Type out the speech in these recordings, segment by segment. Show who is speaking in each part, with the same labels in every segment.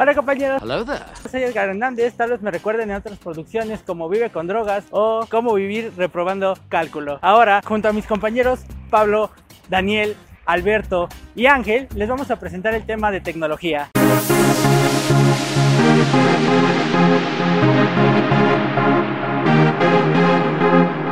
Speaker 1: Hola compañeros,
Speaker 2: Hello there.
Speaker 1: soy Edgar Hernández, tal vez me recuerden en otras producciones como Vive con drogas o Cómo vivir reprobando cálculo. Ahora, junto a mis compañeros Pablo, Daniel, Alberto y Ángel, les vamos a presentar el tema de tecnología.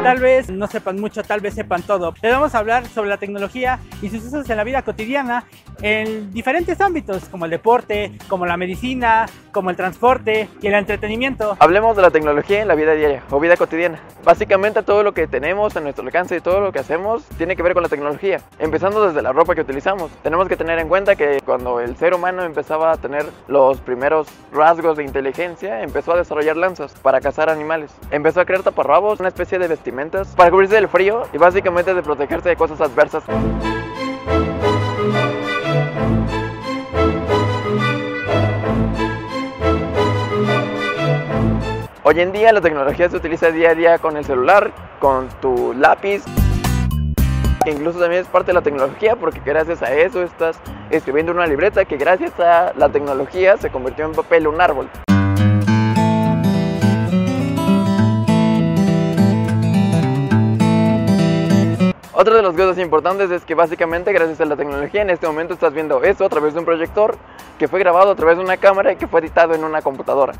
Speaker 1: Tal vez no sepan mucho, tal vez sepan todo. Les vamos a hablar sobre la tecnología y sus usos en la vida cotidiana en diferentes ámbitos, como el deporte, como la medicina, como el transporte y el entretenimiento.
Speaker 3: Hablemos de la tecnología en la vida diaria o vida cotidiana. Básicamente todo lo que tenemos a nuestro alcance y todo lo que hacemos tiene que ver con la tecnología. Empezando desde la ropa que utilizamos. Tenemos que tener en cuenta que cuando el ser humano empezaba a tener los primeros rasgos de inteligencia, empezó a desarrollar lanzas para cazar animales. Empezó a crear taparrabos, una especie de vestimentas para cubrirse del frío y básicamente de protegerse de cosas adversas. Hoy en día la tecnología se utiliza día a día con el celular, con tu lápiz, que incluso también es parte de la tecnología porque gracias a eso estás escribiendo una libreta que gracias a la tecnología se convirtió en papel un árbol. Otra de las cosas importantes es que básicamente gracias a la tecnología en este momento estás viendo esto a través de un proyector que fue grabado a través de una cámara y que fue editado en una computadora.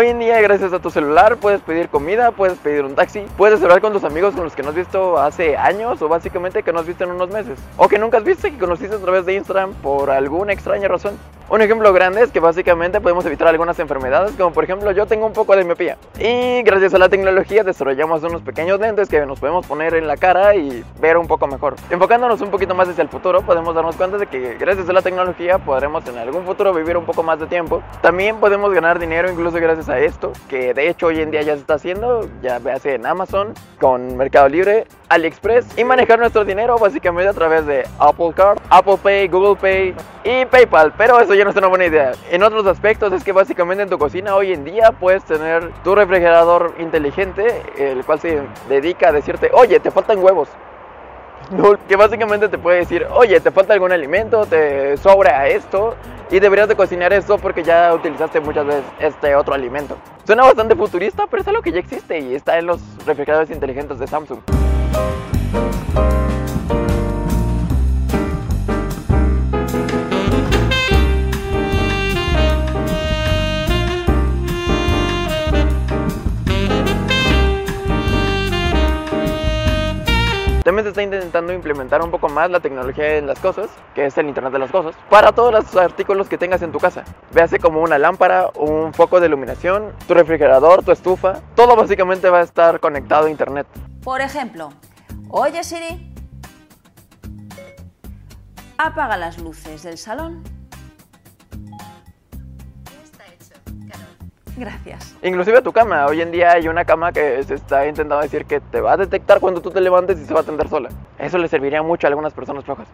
Speaker 3: Hoy en día, gracias a tu celular, puedes pedir comida, puedes pedir un taxi, puedes hablar con tus amigos con los que no has visto hace años o básicamente que no has visto en unos meses. O que nunca has visto y que conociste a través de Instagram por alguna extraña razón. Un ejemplo grande es que básicamente podemos evitar algunas enfermedades, como por ejemplo yo tengo un poco de miopía. Y gracias a la tecnología desarrollamos unos pequeños lentes que nos podemos poner en la cara y ver un poco mejor. Enfocándonos un poquito más hacia el futuro, podemos darnos cuenta de que gracias a la tecnología podremos en algún futuro vivir un poco más de tiempo. También podemos ganar dinero incluso gracias a esto, que de hecho hoy en día ya se está haciendo, ya hace en Amazon, con Mercado Libre, AliExpress y manejar nuestro dinero básicamente a través de Apple Card, Apple Pay, Google Pay y PayPal, pero eso ya no es una buena idea. En otros aspectos es que básicamente en tu cocina hoy en día puedes tener tu refrigerador inteligente, el cual se dedica a decirte, oye, te faltan huevos. Que básicamente te puede decir, oye, te falta algún alimento, te sobra esto y deberías de cocinar esto porque ya utilizaste muchas veces este otro alimento. Suena bastante futurista, pero es algo que ya existe y está en los refrigeradores inteligentes de Samsung. También se está intentando implementar un poco más la tecnología en las cosas, que es el Internet de las Cosas, para todos los artículos que tengas en tu casa. Véase como una lámpara, un foco de iluminación, tu refrigerador, tu estufa, todo básicamente va a estar conectado a Internet.
Speaker 4: Por ejemplo, oye Siri, apaga las luces del salón. Gracias.
Speaker 3: Inclusive tu cama, hoy en día hay una cama que se está intentando decir que te va a detectar cuando tú te levantes y se va a tender sola. Eso le serviría mucho a algunas personas flojas.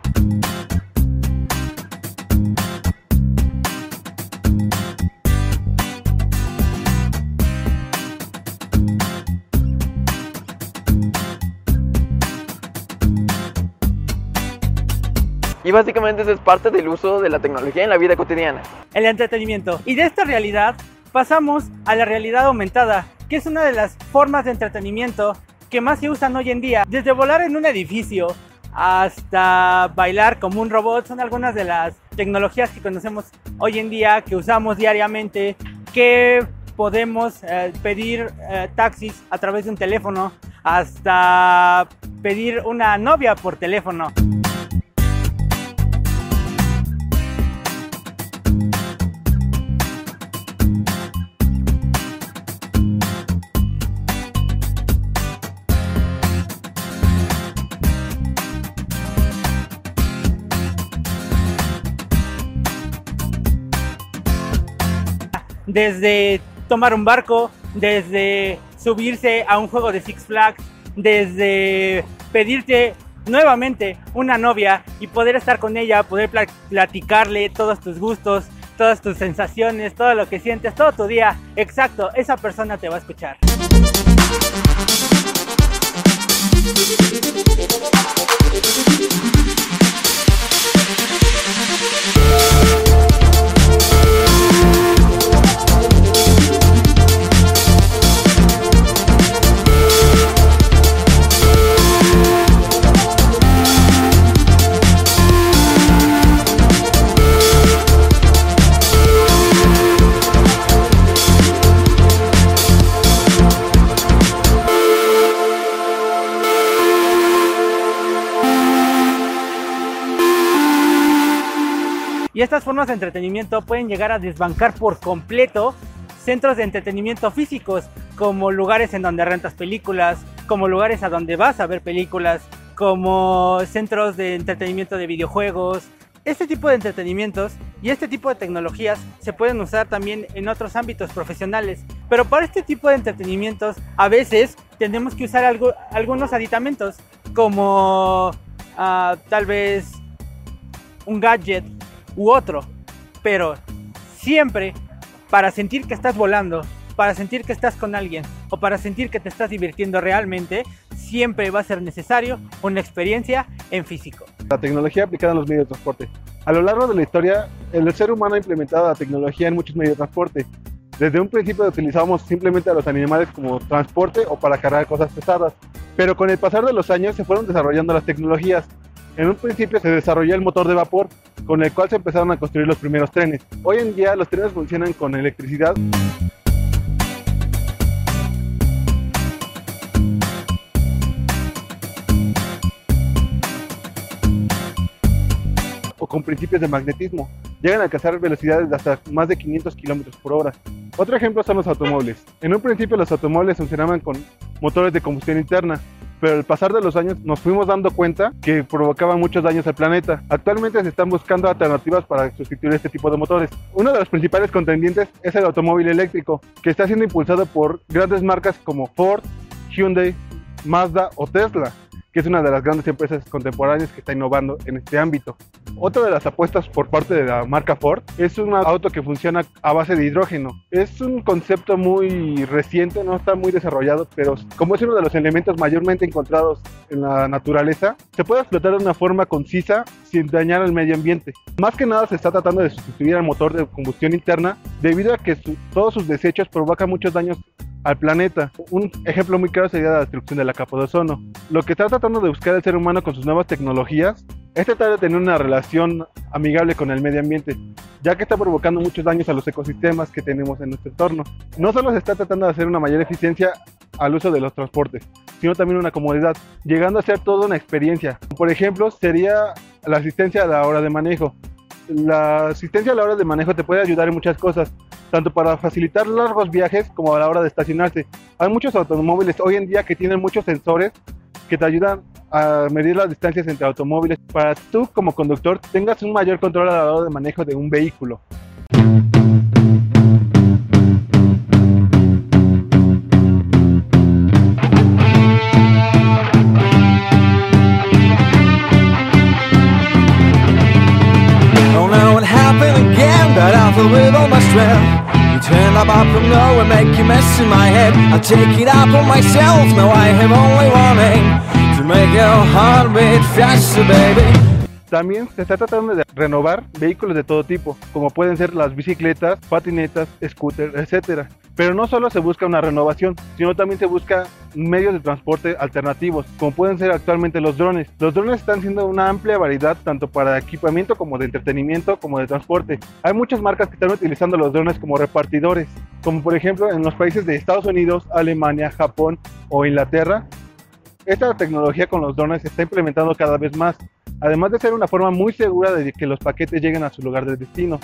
Speaker 3: Y básicamente eso es parte del uso de la tecnología en la vida cotidiana.
Speaker 1: El entretenimiento. Y de esta realidad pasamos a la realidad aumentada, que es una de las formas de entretenimiento que más se usan hoy en día. Desde volar en un edificio hasta bailar como un robot son algunas de las tecnologías que conocemos hoy en día, que usamos diariamente, que podemos eh, pedir eh, taxis a través de un teléfono, hasta pedir una novia por teléfono. Desde tomar un barco, desde subirse a un juego de Six Flags, desde pedirte nuevamente una novia y poder estar con ella, poder platicarle todos tus gustos, todas tus sensaciones, todo lo que sientes, todo tu día. Exacto, esa persona te va a escuchar. Y estas formas de entretenimiento pueden llegar a desbancar por completo centros de entretenimiento físicos, como lugares en donde rentas películas, como lugares a donde vas a ver películas, como centros de entretenimiento de videojuegos. Este tipo de entretenimientos y este tipo de tecnologías se pueden usar también en otros ámbitos profesionales. Pero para este tipo de entretenimientos a veces tenemos que usar algunos aditamentos como ah, tal vez un gadget u otro. Pero siempre para sentir que estás volando, para sentir que estás con alguien o para sentir que te estás divirtiendo realmente, siempre va a ser necesario una experiencia en físico.
Speaker 2: La tecnología aplicada en los medios de transporte. A lo largo de la historia, el ser humano ha implementado la tecnología en muchos medios de transporte. Desde un principio utilizábamos simplemente a los animales como transporte o para cargar cosas pesadas, pero con el pasar de los años se fueron desarrollando las tecnologías. En un principio se desarrolló el motor de vapor, con el cual se empezaron a construir los primeros trenes. Hoy en día los trenes funcionan con electricidad. o con principios de magnetismo. Llegan a alcanzar velocidades de hasta más de 500 kilómetros por hora. Otro ejemplo son los automóviles. En un principio los automóviles funcionaban con motores de combustión interna, pero al pasar de los años nos fuimos dando cuenta que provocaban muchos daños al planeta. Actualmente se están buscando alternativas para sustituir este tipo de motores. Uno de los principales contendientes es el automóvil eléctrico, que está siendo impulsado por grandes marcas como Ford, Hyundai, Mazda o Tesla que es una de las grandes empresas contemporáneas que está innovando en este ámbito. Otra de las apuestas por parte de la marca Ford es un auto que funciona a base de hidrógeno. Es un concepto muy reciente, no está muy desarrollado, pero como es uno de los elementos mayormente encontrados en la naturaleza, se puede explotar de una forma concisa sin dañar al medio ambiente. Más que nada se está tratando de sustituir al motor de combustión interna debido a que todos sus desechos provocan muchos daños al planeta. Un ejemplo muy claro sería la destrucción de la capa de ozono. Lo que está tratando de buscar el ser humano con sus nuevas tecnologías es tratar de tener una relación amigable con el medio ambiente, ya que está provocando muchos daños a los ecosistemas que tenemos en nuestro entorno. No solo se está tratando de hacer una mayor eficiencia al uso de los transportes, sino también una comodidad, llegando a ser toda una experiencia. Por ejemplo, sería la asistencia a la hora de manejo. La asistencia a la hora de manejo te puede ayudar en muchas cosas, tanto para facilitar largos viajes como a la hora de estacionarse. Hay muchos automóviles hoy en día que tienen muchos sensores que te ayudan a medir las distancias entre automóviles para tú como conductor tengas un mayor control a la hora de manejo de un vehículo.
Speaker 5: Take it up on myself, now I have only one aim to make your heart beat faster, baby.
Speaker 2: También se está tratando de renovar vehículos de todo tipo, como pueden ser las bicicletas, patinetas, scooters, etc. Pero no solo se busca una renovación, sino también se busca medios de transporte alternativos, como pueden ser actualmente los drones. Los drones están siendo una amplia variedad tanto para equipamiento como de entretenimiento como de transporte. Hay muchas marcas que están utilizando los drones como repartidores, como por ejemplo en los países de Estados Unidos, Alemania, Japón o Inglaterra. Esta tecnología con los drones se está implementando cada vez más, además de ser una forma muy segura de que los paquetes lleguen a su lugar de destino.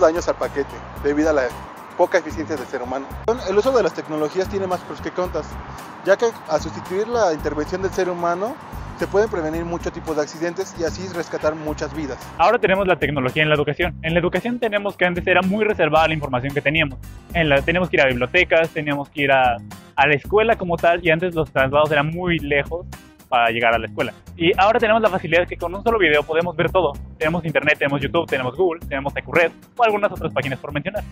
Speaker 2: Daños al paquete debido a la poca eficiencia del ser humano. El uso de las tecnologías tiene más pros que contras, ya que al sustituir la intervención del ser humano se pueden prevenir muchos tipos de accidentes y así rescatar muchas vidas.
Speaker 6: Ahora tenemos la tecnología en la educación. En la educación tenemos que antes era muy reservada la información que teníamos. En la, teníamos que ir a bibliotecas, teníamos que ir a, a la escuela como tal y antes los traslados eran muy lejos para llegar a la escuela. Y ahora tenemos la facilidad que con un solo video podemos ver todo. Tenemos internet, tenemos YouTube, tenemos Google, tenemos EcuRed o algunas otras páginas por mencionar.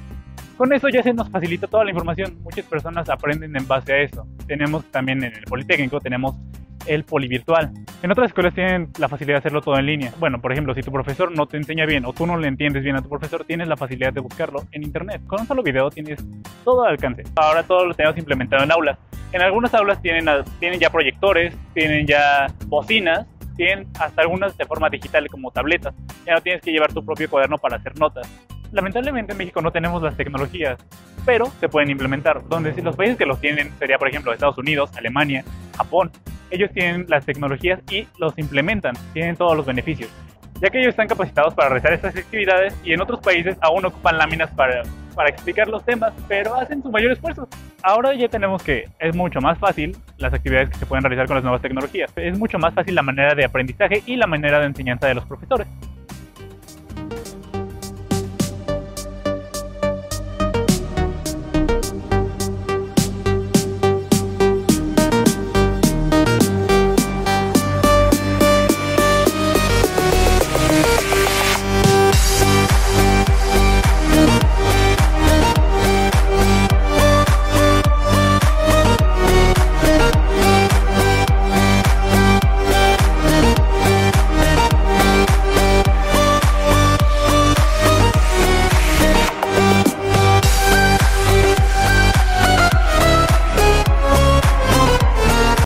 Speaker 6: Con eso ya se nos facilita toda la información. Muchas personas aprenden en base a eso. Tenemos también en el Politécnico, tenemos el polivirtual. En otras escuelas tienen la facilidad de hacerlo todo en línea. Bueno, por ejemplo, si tu profesor no te enseña bien o tú no le entiendes bien a tu profesor, tienes la facilidad de buscarlo en internet. Con un solo video tienes todo al alcance. Ahora todo lo tenemos implementado en aulas. En algunas aulas tienen, tienen ya proyectores, tienen ya bocinas, tienen hasta algunas de forma digital como tabletas. Ya no tienes que llevar tu propio cuaderno para hacer notas. Lamentablemente en México no tenemos las tecnologías, pero se pueden implementar. Donde si los países que los tienen sería, por ejemplo, Estados Unidos, Alemania, Japón. Ellos tienen las tecnologías y los implementan, tienen todos los beneficios, ya que ellos están capacitados para realizar estas actividades y en otros países aún ocupan láminas para, para explicar los temas, pero hacen su mayor esfuerzo. Ahora ya tenemos que es mucho más fácil las actividades que se pueden realizar con las nuevas tecnologías. Es mucho más fácil la manera de aprendizaje y la manera de enseñanza de los profesores.